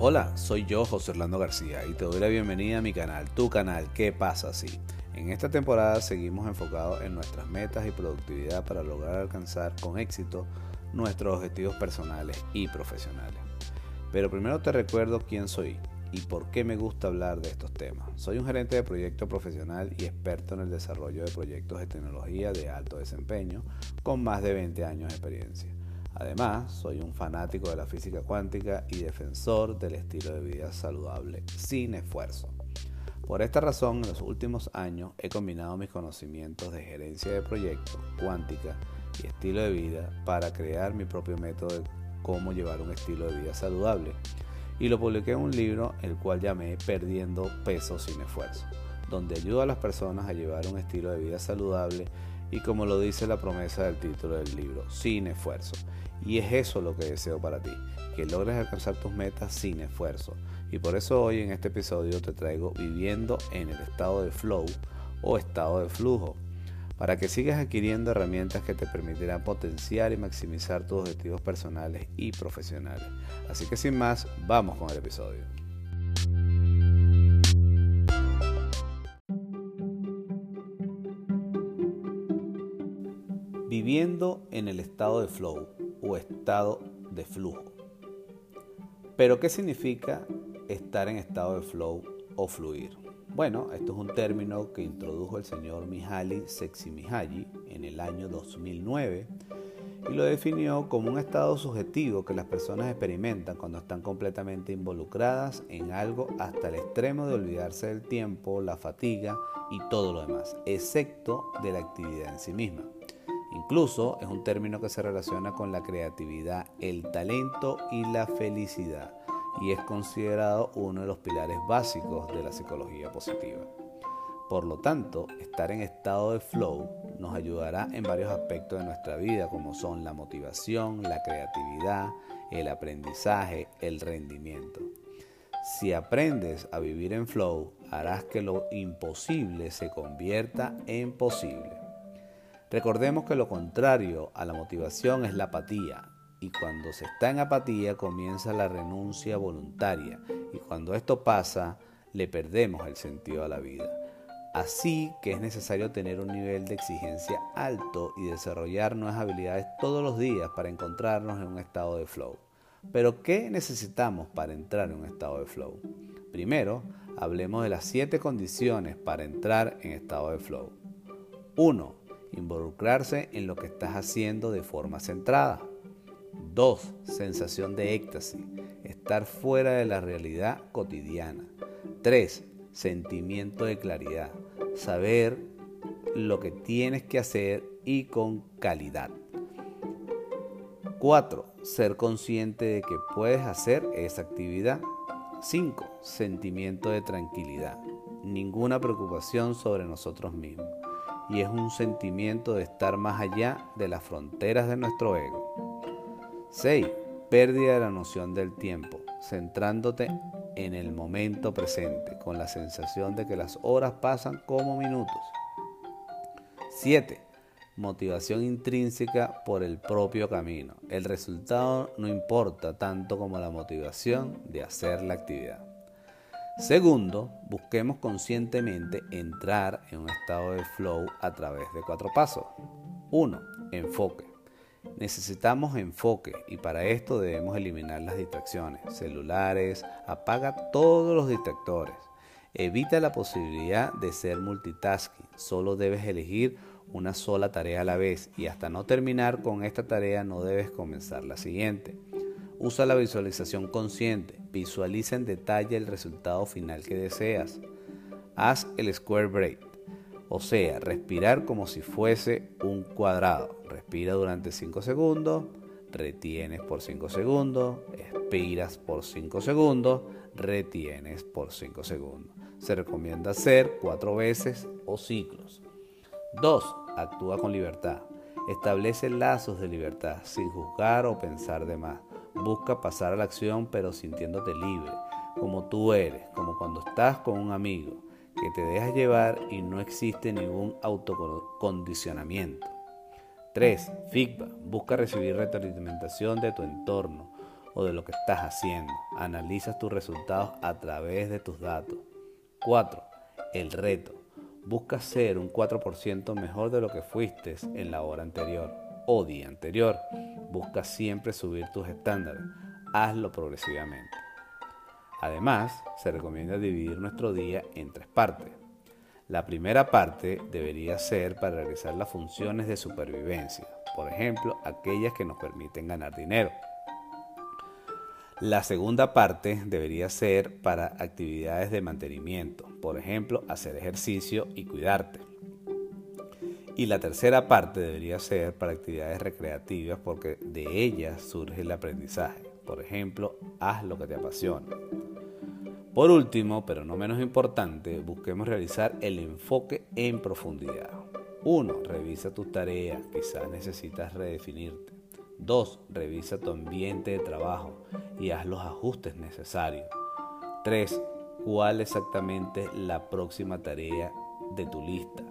Hola, soy yo, José Orlando García, y te doy la bienvenida a mi canal, tu canal, ¿Qué pasa así? En esta temporada seguimos enfocados en nuestras metas y productividad para lograr alcanzar con éxito nuestros objetivos personales y profesionales. Pero primero te recuerdo quién soy y por qué me gusta hablar de estos temas. Soy un gerente de proyecto profesional y experto en el desarrollo de proyectos de tecnología de alto desempeño con más de 20 años de experiencia. Además, soy un fanático de la física cuántica y defensor del estilo de vida saludable sin esfuerzo. Por esta razón, en los últimos años he combinado mis conocimientos de gerencia de proyectos, cuántica y estilo de vida para crear mi propio método de cómo llevar un estilo de vida saludable. Y lo publiqué en un libro el cual llamé Perdiendo peso sin esfuerzo, donde ayudo a las personas a llevar un estilo de vida saludable y como lo dice la promesa del título del libro, sin esfuerzo. Y es eso lo que deseo para ti, que logres alcanzar tus metas sin esfuerzo. Y por eso hoy en este episodio te traigo viviendo en el estado de flow o estado de flujo, para que sigas adquiriendo herramientas que te permitirán potenciar y maximizar tus objetivos personales y profesionales. Así que sin más, vamos con el episodio. Viviendo en el estado de flow o estado de flujo. Pero ¿qué significa estar en estado de flow o fluir? Bueno, esto es un término que introdujo el señor Mihaly Csikszentmihalyi en el año 2009 y lo definió como un estado subjetivo que las personas experimentan cuando están completamente involucradas en algo hasta el extremo de olvidarse del tiempo, la fatiga y todo lo demás, excepto de la actividad en sí misma. Incluso es un término que se relaciona con la creatividad, el talento y la felicidad y es considerado uno de los pilares básicos de la psicología positiva. Por lo tanto, estar en estado de flow nos ayudará en varios aspectos de nuestra vida, como son la motivación, la creatividad, el aprendizaje, el rendimiento. Si aprendes a vivir en flow, harás que lo imposible se convierta en posible. Recordemos que lo contrario a la motivación es la apatía y cuando se está en apatía comienza la renuncia voluntaria y cuando esto pasa le perdemos el sentido a la vida. Así que es necesario tener un nivel de exigencia alto y desarrollar nuevas habilidades todos los días para encontrarnos en un estado de flow. Pero ¿qué necesitamos para entrar en un estado de flow? Primero, hablemos de las siete condiciones para entrar en estado de flow. 1 involucrarse en lo que estás haciendo de forma centrada. 2. Sensación de éxtasis, estar fuera de la realidad cotidiana. 3. Sentimiento de claridad, saber lo que tienes que hacer y con calidad. 4. Ser consciente de que puedes hacer esa actividad. 5. Sentimiento de tranquilidad, ninguna preocupación sobre nosotros mismos y es un sentimiento de estar más allá de las fronteras de nuestro ego. 6. Pérdida de la noción del tiempo, centrándote en el momento presente, con la sensación de que las horas pasan como minutos. 7. Motivación intrínseca por el propio camino. El resultado no importa tanto como la motivación de hacer la actividad. Segundo, busquemos conscientemente entrar en un estado de flow a través de cuatro pasos. 1. Enfoque. Necesitamos enfoque y para esto debemos eliminar las distracciones, celulares, apaga todos los distractores. Evita la posibilidad de ser multitasking, solo debes elegir una sola tarea a la vez y hasta no terminar con esta tarea no debes comenzar la siguiente. Usa la visualización consciente. Visualiza en detalle el resultado final que deseas. Haz el square break, o sea, respirar como si fuese un cuadrado. Respira durante 5 segundos, retienes por 5 segundos, expiras por 5 segundos, retienes por 5 segundos. Se recomienda hacer 4 veces o ciclos. 2. Actúa con libertad. Establece lazos de libertad sin juzgar o pensar de más. Busca pasar a la acción pero sintiéndote libre, como tú eres, como cuando estás con un amigo, que te dejas llevar y no existe ningún autocondicionamiento. 3. Feedback. Busca recibir retroalimentación de tu entorno. o de lo que estás haciendo. Analizas tus resultados a través de tus datos. 4. El reto. Busca ser un 4% mejor de lo que fuiste en la hora anterior o día anterior. Busca siempre subir tus estándares. Hazlo progresivamente. Además, se recomienda dividir nuestro día en tres partes. La primera parte debería ser para realizar las funciones de supervivencia, por ejemplo, aquellas que nos permiten ganar dinero. La segunda parte debería ser para actividades de mantenimiento, por ejemplo, hacer ejercicio y cuidarte. Y la tercera parte debería ser para actividades recreativas porque de ellas surge el aprendizaje. Por ejemplo, haz lo que te apasiona. Por último, pero no menos importante, busquemos realizar el enfoque en profundidad. 1. Revisa tus tareas, quizás necesitas redefinirte. 2. Revisa tu ambiente de trabajo y haz los ajustes necesarios. 3. ¿Cuál exactamente la próxima tarea de tu lista?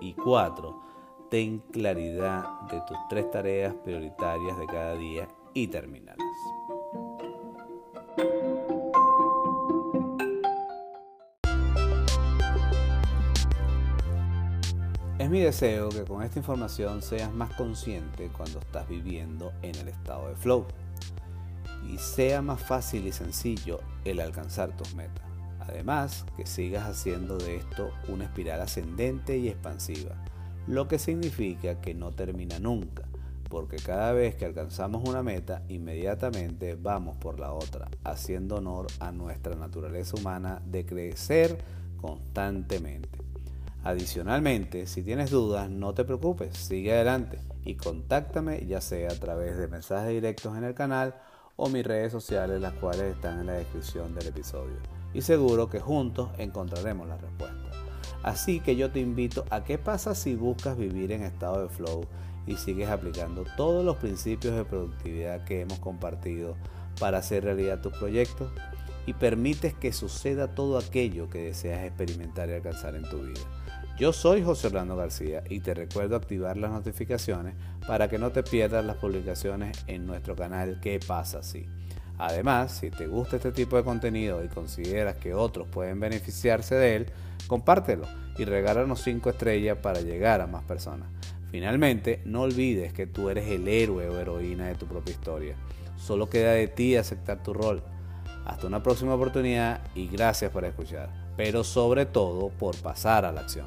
Y 4. Ten claridad de tus tres tareas prioritarias de cada día y terminalas. Es mi deseo que con esta información seas más consciente cuando estás viviendo en el estado de flow y sea más fácil y sencillo el alcanzar tus metas. Además, que sigas haciendo de esto una espiral ascendente y expansiva, lo que significa que no termina nunca, porque cada vez que alcanzamos una meta, inmediatamente vamos por la otra, haciendo honor a nuestra naturaleza humana de crecer constantemente. Adicionalmente, si tienes dudas, no te preocupes, sigue adelante y contáctame ya sea a través de mensajes directos en el canal o mis redes sociales, las cuales están en la descripción del episodio. Y seguro que juntos encontraremos la respuesta. Así que yo te invito a qué pasa si buscas vivir en estado de flow y sigues aplicando todos los principios de productividad que hemos compartido para hacer realidad tus proyectos y permites que suceda todo aquello que deseas experimentar y alcanzar en tu vida. Yo soy José Orlando García y te recuerdo activar las notificaciones para que no te pierdas las publicaciones en nuestro canal ¿Qué pasa así? Además, si te gusta este tipo de contenido y consideras que otros pueden beneficiarse de él, compártelo y regálanos 5 estrellas para llegar a más personas. Finalmente, no olvides que tú eres el héroe o heroína de tu propia historia. Solo queda de ti aceptar tu rol. Hasta una próxima oportunidad y gracias por escuchar, pero sobre todo por pasar a la acción.